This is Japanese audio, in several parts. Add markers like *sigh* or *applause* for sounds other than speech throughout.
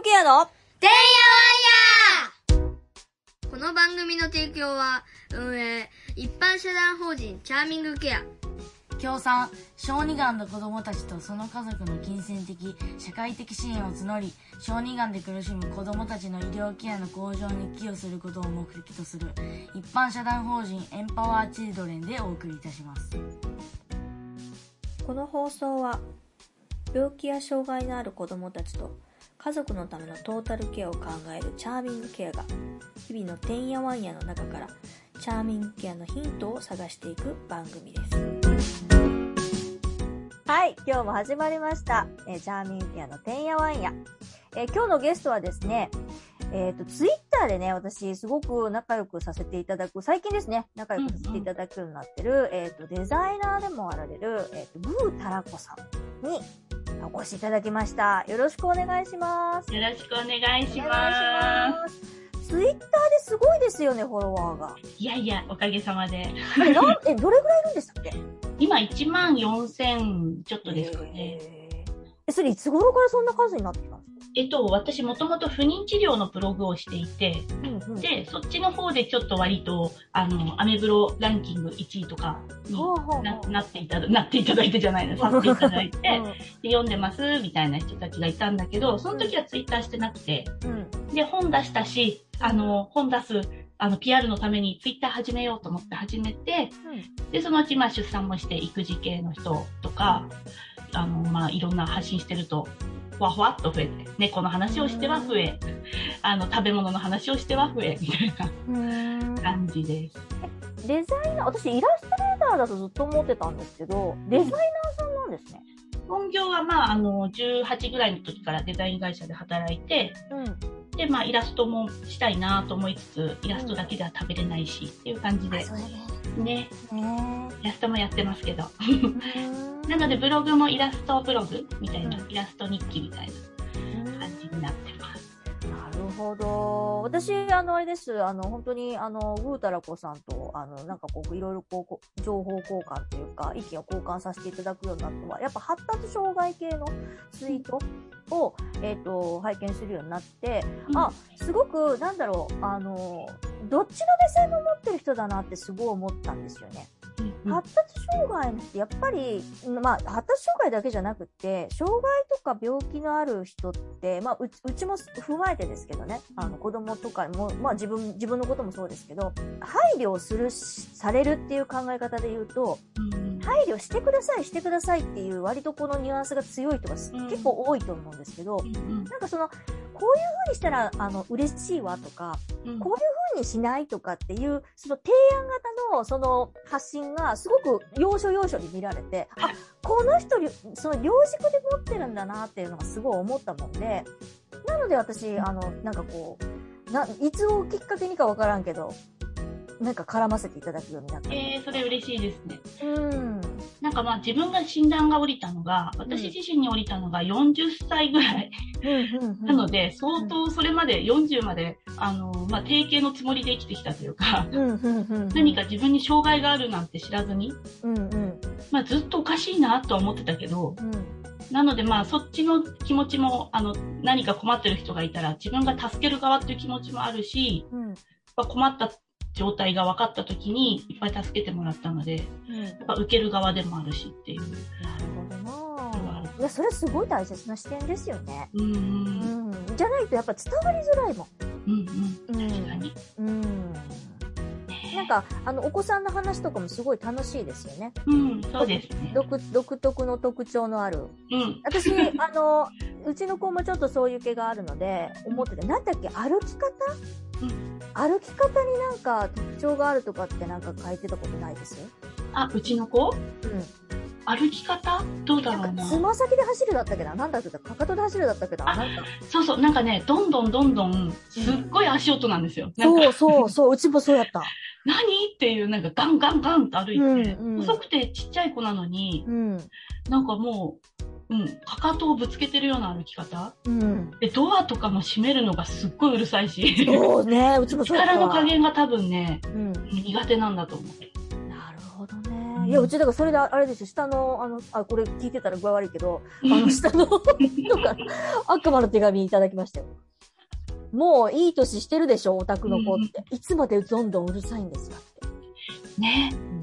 グケアのてんやわんやこの番組の提供は、運営、一般社団法人チャーミングケア。協賛小児がんの子供たちとその家族の金銭的社会的支援を募り小児がんで苦しむ子供たちの医療ケアの向上に寄与することを目的とする一般社団法人エンパワーチルドレンでお送りいたしますこの放送は病気や障害のある子どもたちと家族のためのトータルケアを考えるチャーミングケアが日々のてんやわんやの中からチャーミングケアのヒントを探していく番組です。はい今日も始まりました、えーチャーミングケアのてんやわんや、えー今日のゲストはですねえっ、と、ツイッターでね、私、すごく仲良くさせていただく、最近ですね、仲良くさせていただくようになってる、えっ、と、デザイナーでもあられる、えっ、と、ブータラコさんにお越しいただきました。よろしくお願いします。よろしくお願いします。ツイッターですごいですよね、フォロワーが。いやいや、おかげさまで。あれ、なん、え、どれぐらいいるんでしたっけ今1万4000ちょっとですかね。えーえ、それいつ頃からそんな数になってきたんですか？えっと、私もともと不妊治療のブログをしていて、うんうん。で、そっちの方でちょっと割と、あの、アメブロランキング1位とかにななっていただ、なっていただいてじゃないの、*laughs* させていただいて、うん。で読んでますみたいな人たちがいたんだけど、その時はツイッターしてなくて、うん。で、本出したし、あの、本出す、あの、PR のためにツイッター始めようと思って始めて、で、そのうち、まあ、出産もして、育児系の人とか、あの、まあ、いろんな発信してると、ふわふわっと増えて、猫の話をしては増え、あの、食べ物の話をしては増え、みたいうん。な感じです。デザイナー、私イラストレーターだとずっと思ってたんですけど、デザイナーさんなんですね。本業は、まあ、あの、18ぐらいの時からデザイン会社で働いて、うん。で、まあ、イラストもしたいなと思いつつ、イラストだけでは食べれないし、っていう感じで、ねイラストもやってますけど。え。*laughs* なので、ブログもイラストブログみたいな、うんイラスト日記みたいなほど。私、あの、あれです。あの、本当に、あの、ぐーたらこさんと、あの、なんかこう、いろいろこうこう、情報交換っていうか、意見を交換させていただくようになったのは、やっぱ発達障害系のツイートを、えっ、と、拝見するようになって、うんあ、すごく、なんだろう、あの、どっちの目線も持ってる人だなってすごい思ったんですよね。うん発達障害の人やっぱり、まあ、発達障害だけじゃなくて障害とか病気のある人って、まあ、うちも踏まえてですけどね。あの子供とかも、まあ、自分自分のこともそうですけど配慮をするしされるっていう考え方で言うとうん配慮してくださいしてくださいっていう割とこのニュアンスが強い人が結構多いと思うんですけど、うん。なんかそのこういう風にしたらあの嬉しいわとかうんこういう風にしないとかっていう、その提案型のその発信がすごく要所要所に見られて、あ、この人、その両軸で持ってるんだなっていうのがすごい思ったもんで、なので私、あの、なんかこう、な、いつをきっかけにかわからんけど、なんか絡ませていただくようになった。えー、それ嬉しいですね。うん。なんかまあ自分が診断が降りたのが、私自身に降りたのが40歳ぐらい。なので、相当それまで40まで、あの、まあ定型のつもりで生きてきたというか。何か自分に障害があるなんて知らずに、うん、うん、まあずっとおかしいなとは思ってたけど、うん。なのでまあそっちの気持ちも、あの、何か困ってる人がいたら自分が助ける側っていう気持ちもあるし、うん、やっぱ困った状態が分かった時にいっぱい助けてもらったので、うん。やっぱ受ける側でもあるしっていう。いや、それすごい大切な視点ですよね。うんうんうん。じゃないとやっぱ伝わりづらいもん。うんうん。確かに。うん。なんか、あの、お子さんの話とかもすごい楽しいですよね。うん、そうですね。独独特の特徴のある。うん。私、あの、うちの子もちょっとそういう毛があるので、思ってて、なんだっけ、歩き方、うん歩き方になんか特徴があるとかってなんか書いてたことないです？あ、うちの子？うん。歩き方？どうだろうんな。つま先で走るだったっけな？なんだっけな？かかとで走るだったっけな？あなんか。そうそう、なんかね、どんどんどんどん、すっごい足音なんですよ。そうそうそう、うちもそうやった。*laughs* 何？っていう、なんかガンガンガンと歩いて、うんうん細くてちっちゃい子なのに、うん。なんかもう、うん、かかとをぶつけてるような歩き方？うん。で、ドアとかも閉めるのがすっごいうるさいし、そうね、うちも。力の加減が多分ね、うん。苦手なんだと思う。いいや、うちだからそれであれですよ、下の、あの、あ、これ聞いてたら具合悪いけど、あの、下の人から悪魔の手紙いただきましたよ。もういい年してるでしょ、オタクの子って。いつまでどんどんうるさいんですかって。ね。うん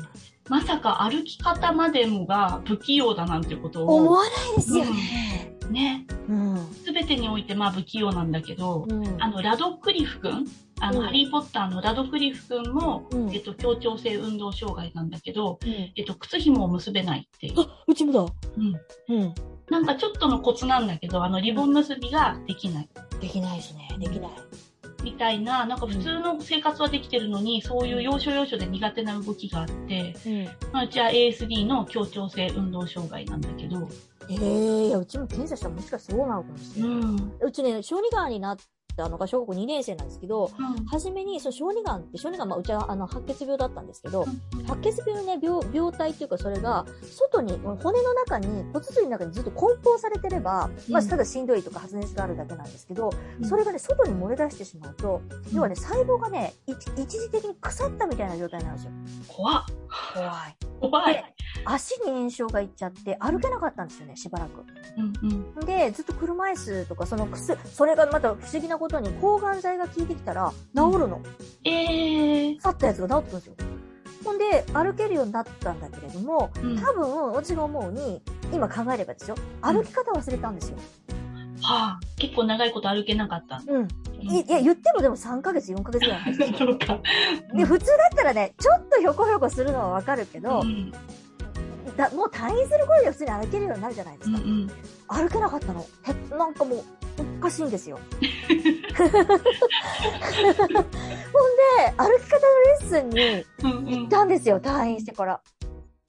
まさか歩き方までもが不器用だなんてことを、思わないですよね。ね。うん。すべてにおいてまあ不器用なんだけど、うん。あの、ラドクリフ君、あの、うんハリーポッターのラドクリフ君も、うんえっと、協調性運動障害なんだけど、うんえっと、靴紐を結べないっていう。あ、うちもだ。うん。うん。なんかちょっとのコツなんだけど、あの、リボン結びができない。できないですね。できない。みたいな、なんか普通の生活はできてるのに、そういう要所要所で苦手な動きがあって、うん。まあ、うちは ASD の協調性運動障害なんだけど、ええいや、うちも検査したらもしかしたらそうなのかもしれない。ん。うちね、小児がんになったのが小学校2年生なんですけど、うん。初めに、その小児がんって、小児がん、まあ、うちはあの白血病だったんですけど、白血病ね、病、病態っていうか、それが、外に、骨の中に、骨髄の中にずっと梱包されてれば、まあ、うんただしんどいとか発熱があるだけなんですけど、うん。それがね、外に漏れ出してしまうと、要はね、細胞がね、一一時的に腐ったみたいな状態なんですよ。怖っ。怖い。怖い。足に炎症がいっちゃって、歩けなかったんですよね、しばらく。うんうん。で、ずっと車椅子とか、その薬、それがまた不思議なことに、抗がん剤が効いてきたら、治るの。えー。腐ったやつが治ってくるんですよ。ほんで、歩けるようになったんだけれども、うん多分、私が思うに、今考えればですよ、歩き方忘れたんですよ。はあ、結構長いこと歩けなかった。うん。いいや、言ってもでも3ヶ月、4ヶ月ぐらいなんですよ。で、普通だったらね、ちょっとひょこひょこするのはわかるけど、うんだもう退院する頃には普通に歩けるようになるじゃないですか。うんうん。歩けなかったの。へ、なんかもう、おかしいんですよ。*laughs* ほんで、歩き方のレッスンに行ったんですよ、退院してから。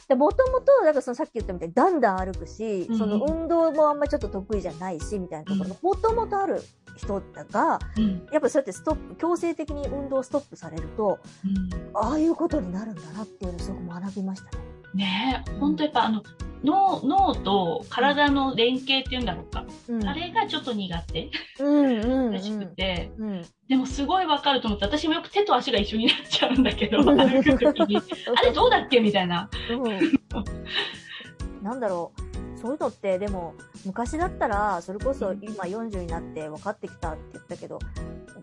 で、もともと、だからそのさっき言ったみたいに、だんだん歩くし、うんその運動もあんまりちょっと得意じゃないし、みたいなところが、もともとある人が、うんやっぱりそうやってストップ、強制的に運動ストップされると、うんああいうことになるんだなっていうのをすごく学びましたね。ねえ、ほんとやっぱあの、脳、脳と体の連携っていうんだろうか。うん。あれがちょっと苦手うんうんうん。らしくて、うん。でもすごいわかると思って、私もよく手と足が一緒になっちゃうんだけど、*laughs* 歩くときに。あれどうだっけ？みたいな。うん。なんだろう。そういうのって、でも、昔だったら、それこそ今40になって分かってきたって言ったけど、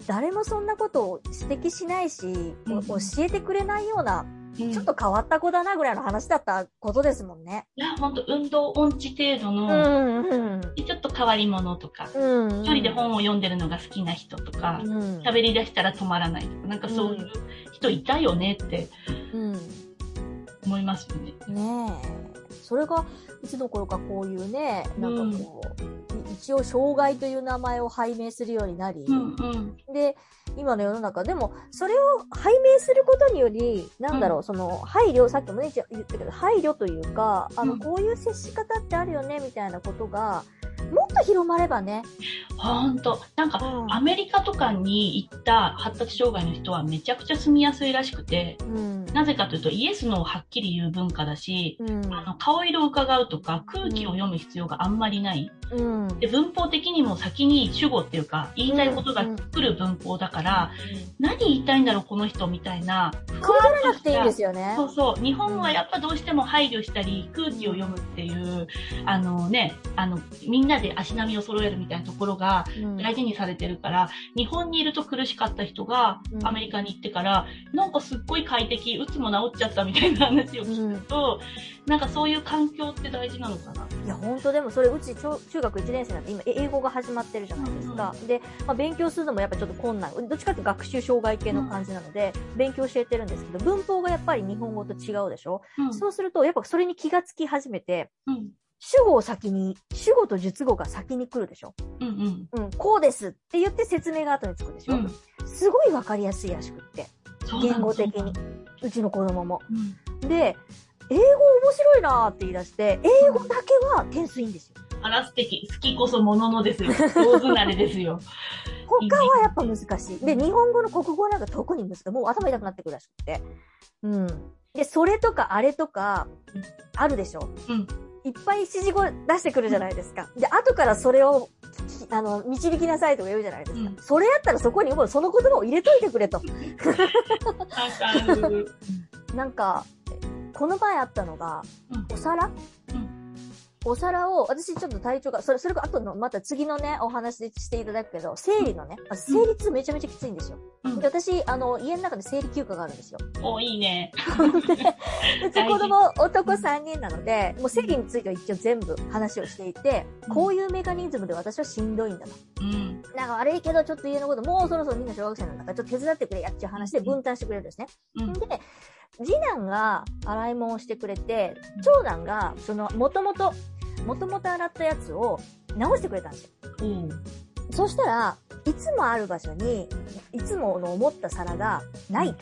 誰もそんなことを指摘しないし、うん教えてくれないような、うんちょっと変わった子だなぐらいの話だったことですもんね。いや、ほんと運動音痴程度うの、ん、うん。ちょっと変わり者とか、うん。一人で本を読んでるのが好きな人とか、うん。喋り出したら止まらないとか、なんかそういう人いたよねってうん。思いますよね。ねえ。それが、いつの頃かこういうね、なんかこう、い一応障害という名前を拝命するようになり、うんうん。で、今の世の中、でも、それを拝命することにより、なんだろう、うその、配慮、さっきもね、言ったけど、配慮というか、あの、うんこういう接し方ってあるよね、みたいなことが、もっと広まればね。ほんと。なんか、うんアメリカとかに行った発達障害の人はめちゃくちゃ住みやすいらしくて、うん。なぜかというとイエスのをはっきり言う文化だし、うん。あの顔色を伺うとか空気を読む必要があんまりない。うん。で、文法的にも先に主語っていうか言いたいことが来る文法だから、何言いたいんだろうこの人みたいな。食い取らなくていいんですよね。そうそう。日本はやっぱどうしても配慮したり、空気を読むっていう、あのね、あの、みんなで足並みを揃えるみたいなところがうん大事にされてるから、日本にいると苦しかった人がうんアメリカに行ってから、なんかすっごい快適、うつも治っちゃったみたいな話を聞くと、なんかそういう環境って大事なのかな。いや、本当でもそれ、うち中中学1年生なんて今、え英語が始まってるじゃないですか。で、まあ、勉強するのもやっぱちょっと困難。どっちかっていうと学習障害系の感じなので、勉強教えてるんですけど、文法がやっぱり日本語と違うでしょ、うん。そうすると、やっぱそれに気がつき始めて、うん。主語を先に、主語と述語が先に来るでしょ？うんうん。うん、こうですって言って説明が後につくでしょ、うんすごいわかりやすいらしくって。言語的にそうちの子供も。うん。で、英語面白いなーって言い出して、英語だけは点数いいんですよ。あら素敵。好きこそもののですよ。上手なれですよ。他はやっぱ難しい。で、日本語の国語なんか特に難しい。もう頭痛くなってくるらしくて。うん。で、それとかあれとかうん、あるでしょ？うん。いっぱい指示語出してくるじゃないですか。で、後からそれを、きあの、導きなさいとか言うじゃないですか。うんそれやったらそこにもうその言葉を入れといてくれと。*laughs* なんか、この前あったのが、うんお皿、うんお皿を、私ちょっと体調が、それ、それが後の、また次のね、お話でしていただくけど、生理のね、あ生理痛めちゃめちゃきついんですよ。うんで私、あの、家の中で生理休暇があるんですよ。お、いいね。*laughs* うち *laughs* 子供男3人なので、もう生理については一応全部話をしていて、こういうメカニズムで私はしんどいんだと。うん。なんか悪いけど、ちょっと家のこと、もうそろそろみんな小学生なんだから、ちょっと手伝ってくれやっていう話で分担してくれるんですね。うん。で、次男が洗い物をしてくれて、長男が、その、もともと、もともと洗ったやつを直してくれたんですよ。おうそしたら、いつもある場所に、いつもの思った皿がない。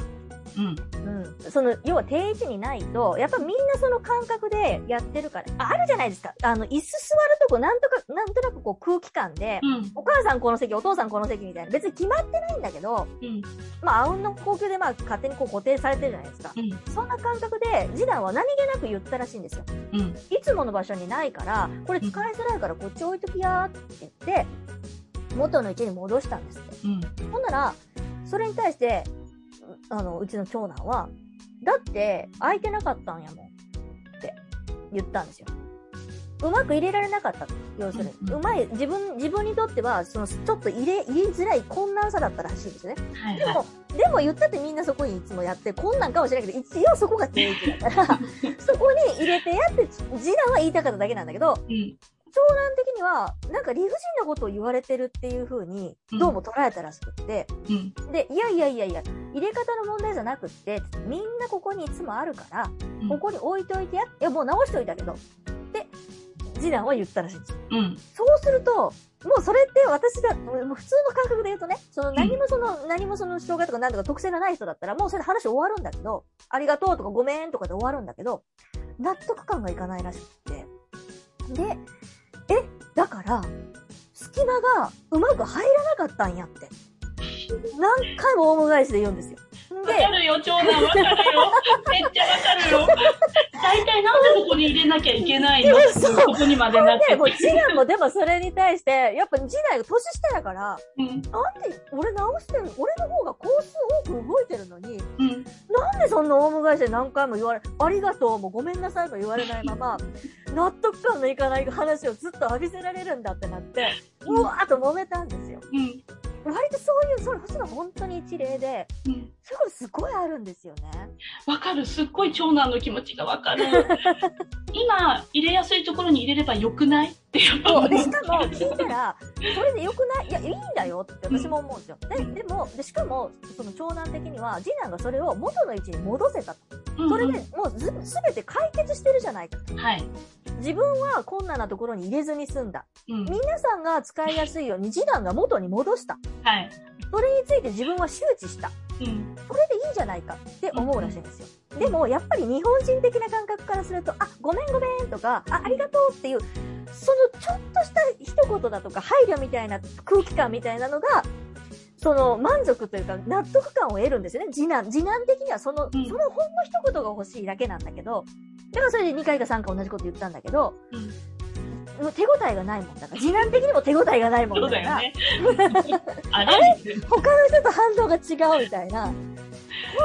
うん。うん。その、要は定位置にないと、やっぱみんなその感覚でやってるから、ああるじゃないですか。あの、椅子座るとこ、なんとか、なんとなくこう空気感で、うん。お母さんこの席、お父さんこの席みたいな。別に決まってないんだけど、うん。まあ、あうんの高級でまあ、勝手にこう固定されてるじゃないですか。うん。そんな感覚で、次男は何気なく言ったらしいんですよ。うん。いつもの場所にないから、これ使いづらいからこっち置いときやーって言って、元の位置に戻したんですって。うん。ほんなら、それに対して、うあの、うちの長男は、だって、空いてなかったんやもん。って言ったんですよ。うまく入れられなかったと。要するに。うまい、自分、自分にとっては、その、ちょっと入れ、入れづらい困難さだったらしいんですよね。はいはい。でも、でも言ったってみんなそこにいつもやって、こんなんかもしれないけど、一応そこが定位置だから、*laughs* そこに入れてやって、次男は言いたかっただけなんだけど、うん。長男的には、なんか理不尽なことを言われてるっていう風に、どうも捉えたらしくって、うん。で、いやいやいやいや、入れ方の問題じゃなくって、みんなここにいつもあるから、うんここに置いといてや、いやもう直しといたけど、で、次男は言ったらしいんですよ。うん。そうすると、もうそれって私が、もう普通の感覚で言うとね、その何もその、何もその障害とか何とか特性がない人だったら、もうそれで話終わるんだけど、ありがとうとかごめんとかで終わるんだけど、納得感がいかないらしくって。で、え、だから、隙間がうまく入らなかったんやって。何回もオウム返しで言うんですよ。わでか、るよ、長男わかるよ。*laughs* めっちゃわかるよ。大体なんでここに入れなきゃいけないの？ここにまでなってで、もう次男もでもそれに対して、やっぱ次男が年下やから、うん。なんで俺直してる俺の方が工数多く動いてるのに、うん。なんでそんなオウム返しで何回も言われ、ありがとうもごめんなさいも言われないまま、納得感のいかない話をずっと浴びせられるんだってなって、うわーっと揉めたんですよ。うん。割とそういう、それ、それ本当に一例で、それすごいあるんですよね。わかる。すっごい長男の気持ちがわかる。*laughs* 今、入れやすいところに入れればよくないってやっぱそう。で、しかも聞いたら、それでよくない？いや、いいんだよって私も思うんですよ。で、でも、で、しかも、その長男的には、次男がそれを元の位置に戻せたと。うんそれでもうず、すべて解決してるじゃないかと。はい。自分は困難なところに入れずに済んだ。うん。皆さんが使いやすいように次男が元に戻した。はい。それについて自分は周知した。うん。それでいいじゃないかって思うらしいんですよ。でも、やっぱり日本人的な感覚からすると、あ、ごめんごめんとか、あ、ありがとうっていう、そのちょっとした一言だとか配慮みたいな空気感みたいなのが、その満足というか納得感を得るんですよね。次男、次男的にはその、うんそのほんの一言が欲しいだけなんだけど、だからそれで2回か3回同じこと言ったんだけど、うん。もう手応えがないもんだから、次男的にも手応えがないもんだから、だよね。*laughs* あれ？他の人と反応が違うみたいな。ほ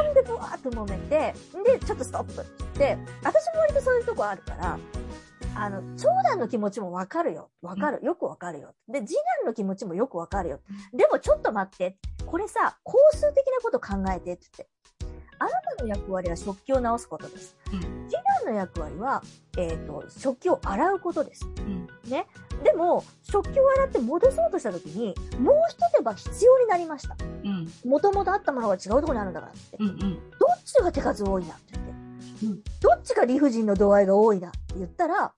んで、ぶわーっと揉めて、で、ちょっとストップって言って、私も割とそういうとこあるから、あの、長男の気持ちもわかるよ。わかる。よくわかるよ。で、次男の気持ちもよくわかるよ。でもちょっと待って。これさ、工数的なこと考えてって言って。あなたの役割は食器を直すことです。の役割は、えっ、と、食器を洗うことです。うん。でも、食器を洗って戻そうとした時に、もう一手間必要になりました。うん。もともとあったものが違うところにあるんだからって。うん。うん。どっちが手数多いなって言って。うんどっちが理不尽の度合いが多いなって言ったら、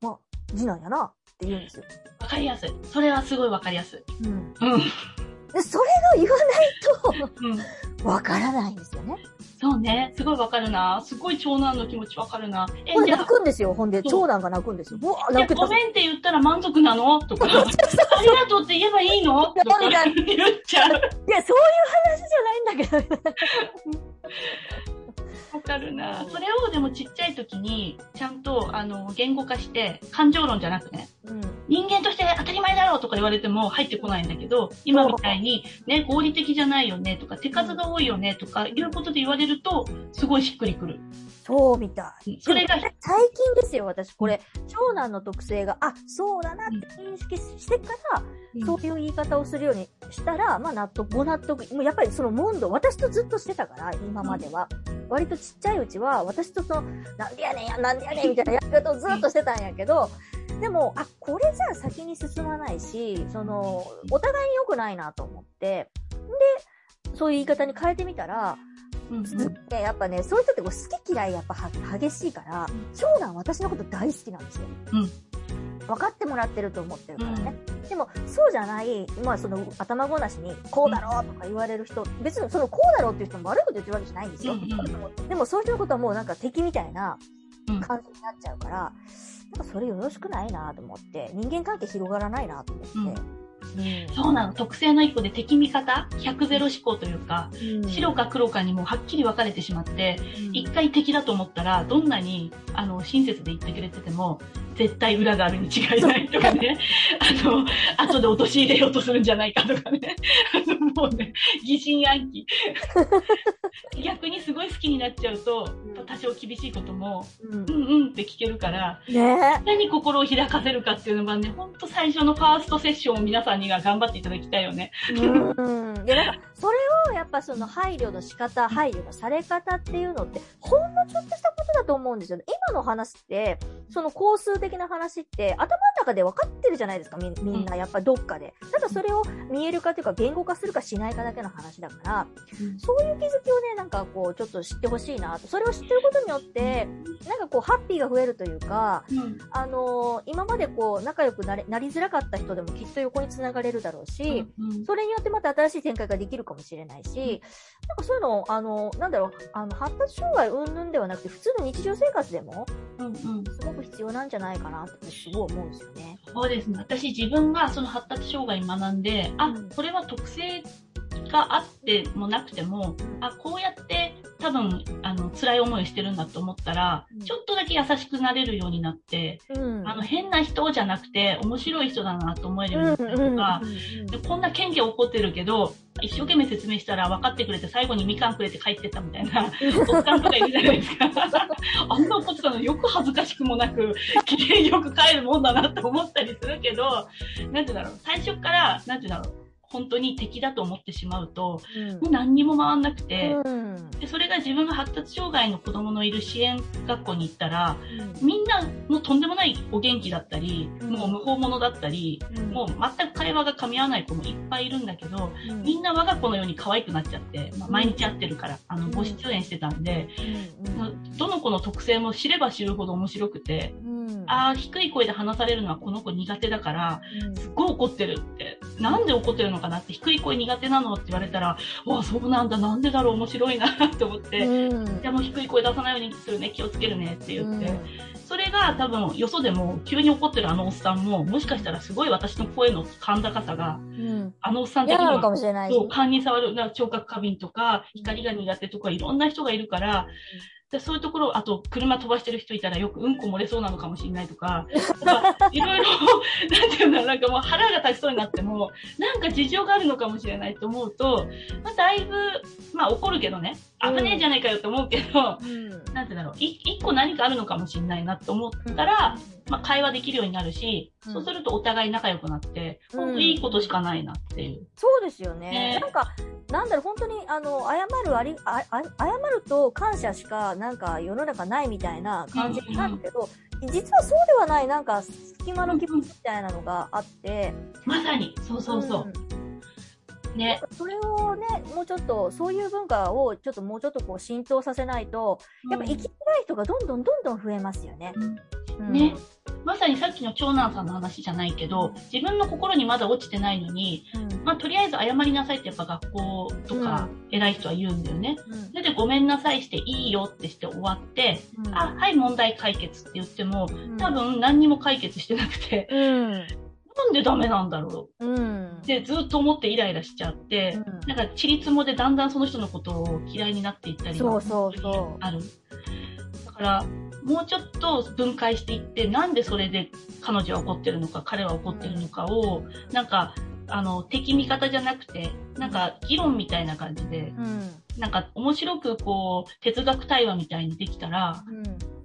まあ、次男やなって言うんですよ。わかりやすい。それはすごいわかりやすい。うん。うん。で、それが言わないうん。と、わからないんですよね。そうね。すごいわかるな。すごい長男の気持ちわかるな。えほん、でじゃ泣くんですよ。ほんで、長男が泣くんですよ。うわ、泣くごめんって言ったら満足なの？とか、*laughs* ありがとうって言えばいいの？とか言っちゃう。いや、そういう話じゃないんだけど。わかかるな。それをでもちっちゃい時に、ちゃんと、あの、言語化して、感情論じゃなくね、うん、人間として当たり前だろうとか言われても入ってこないんだけど、今みたいに、ね、合理的じゃないよねとか、手数が多いよねとか、いうことで言われると、すごいしっくりくる。そうみたい。それが、最近ですよ、私。これ、長男の特性が、あ、そうだなって認識してから、うん、そういう言い方をするようにしたら、まあ納得、ご納得。もうやっぱりその問答、私とずっとしてたから、今までは。うん、割とちっちゃいうちは、私とその、なんでやねんや、なんでやねんみたいなやり方をずっとしてたんやけど、でも、あ、これじゃあ先に進まないし、その、お互いに良くないなと思って、で、そういう言い方に変えてみたら、うんうん、やっぱね、そういう人ってこう好き嫌いやっぱ激しいから、長男私のこと大好きなんですよ。うん。分かってもらってると思ってるからね。も、そうじゃない、まあその頭ごなしに、こうだろうとか言われる人、別にそのこうだろうっていう人も悪いこと言ってるわけじゃないんですよ。でもそういうことはもうなんか敵みたいな感じになっちゃうから、なんかそれよろしくないなと思って、人間関係広がらないなと思って。うん。そうなの。特性の一個で敵味方、100ゼロ思考というか、うん、白か黒かにもはっきり分かれてしまって、一、うん、回敵だと思ったら、どんなに、あの、親切で言ってくれてても、絶対裏があるに違いないとかね、あの、後で陥れようとするんじゃないかとかね、あの、もうね、疑心暗鬼。きになっちゃうと、多少厳しいことも、うん、うんうんって聞けるから、ね、何心を開かせるかっていうのがね、ほんと最初のファーストセッションを皆さんには頑張っていただきたいよね。うん。で、なんか、それをやっぱその配慮の仕方、配慮のされ方っていうのって、ほんのちょっとしたことだと思うんですよね。今の話って、その工数的な話って、頭の中で分かってるじゃないですか、みみんな、やっぱどっかで。ただそれを見えるかというか、言語化するかしないかだけの話だから、そういう気づきをね、なんかこう、ちょっと知ってほしいなと。それを知ってることによって、なんかこう、ハッピーが増えるというか、うん、あのー、今までこう、仲良くなれなりづらかった人でもきっと横に繋がれるだろうし、うんうん、それによってまた新しい展開ができるかもしれないし、なんかそういうの、あの、なんだろう、あの、発達障害云々ではなくて、普通の日常生活でも、うんうん、すごく必要なんじゃないかなってすごい思うんですよね。そうですね。私自分がその発達障害学んで、あ、これは特性があってもなくても、あ、こうやって多分、あの、辛い思いをしてるんだと思ったら、うん、ちょっとだけ優しくなれるようになって、うん、あの、変な人じゃなくて、面白い人だなと思えるようになったりとか、でこんな謙虚怒ってるけど、一生懸命説明したら分かってくれて、最後にみかんくれて帰ってったみたいな、おっさんとかいるじゃないですか。*laughs* あんな怒ってたのよく恥ずかしくもなく、綺麗によく帰るもんだなって思ったりするけど、なんて言うんだろう、最初から、なんて言うんだろう、本当に敵だと思ってしまうと、うん、もう何にも回んなくて、うん、でそれが自分が発達障害の子供のいる支援学校に行ったら、うん、みんなもうとんでもないお元気だったり、もう無法者だったり、もう全く会話が噛み合わない子もいっぱいいるんだけど、みんな我が子のように可愛くなっちゃって、まあ、毎日会ってるから、あの、ご出演してたんで、どの子の特性も知れば知るほど面白くて、ああ、低い声で話されるのはこの子苦手だから、すっごい怒ってるって、なんで怒ってるのかなって低い声苦手なのって言われたら、わあ、そうなんだ、なんでだろう、面白いなって思って、うん、じゃあもう低い声出さないようにするね、気をつけるねって言って、うん、それが多分、よそでも急に怒ってるあのおっさんも、もしかしたらすごい私の声の甲高さが、うん、あのおっさん的には、そう、勘に触る、聴覚過敏とか、光が苦手とか、いろんな人がいるから、でそういうところ、あと、車飛ばしてる人いたらよくうんこ漏れそうなのかもしれないとか、*laughs* いろいろ、*laughs* なんていうんだなんかもう腹が立ちそうになっても、なんか事情があるのかもしれないと思うと、まあ、だいぶ、まあ怒るけどね、危ねえじゃないかよと思うけど、うん、なんてだろう、一個何かあるのかもしれないなと思ったら、うん、まあ会話できるようになるし、うん、そうするとお互い仲良くなって、本当いいことしかないなっていう。そうですよね。ね。なんか、なんだろう、本当に、あの、謝るあり、あ、あ謝ると感謝しか、なんか世の中ないみたいな感じになるけど、うんうん、実はそうではない、なんか、隙間の気持ちみたいなのがあって。まさに、そうそうそう。うんね。それをね、もうちょっと、そういう文化をちょっともうちょっとこう浸透させないと、やっぱ生きづらい人がどんどんどんどん増えますよね。うん、ね。まさにさっきの長男さんの話じゃないけど、自分の心にまだ落ちてないのに、うん、まあとりあえず謝りなさいってやっぱ学校とか偉い人は言うんだよね。うん、それでごめんなさいしていいよってして終わって、うん、あ、はい問題解決って言っても、多分何にも解決してなくて、なんでダメなんだろう、うん、ってずっと思ってイライラしちゃって、うん、なんか、ちりつもでだんだんその人のことを嫌いになっていったりそうそうそう。ある。から、もうちょっと分解していって、なんでそれで彼女は怒ってるのか、彼は怒ってるのかを、なんか、あの、敵味方じゃなくて、なんか議論みたいな感じで、うん。なんか面白くこう、哲学対話みたいにできたら、う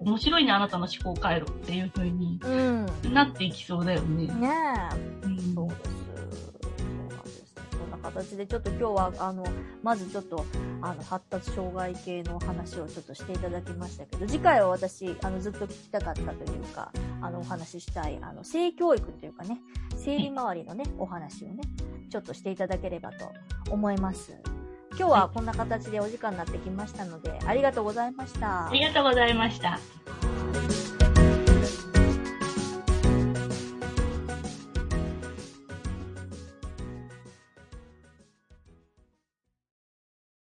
面白いね、あなたの思考回路っていう風にん。うん。なっていきそうだよね。ねえ。うんそうです。そうなんです。そんな形で、ちょっと今日は、あの、まずちょっと、あの、発達障害系の話をちょっとしていただきましたけど、次回は私、あの、ずっと聞きたかったというか、あの、お話ししたい、あの、性教育というかね、生理周りのね、お話をね、ちょっとしていただければと思います。今日はこんな形でお時間になってきましたので、ありがとうございました。ありがとうございました。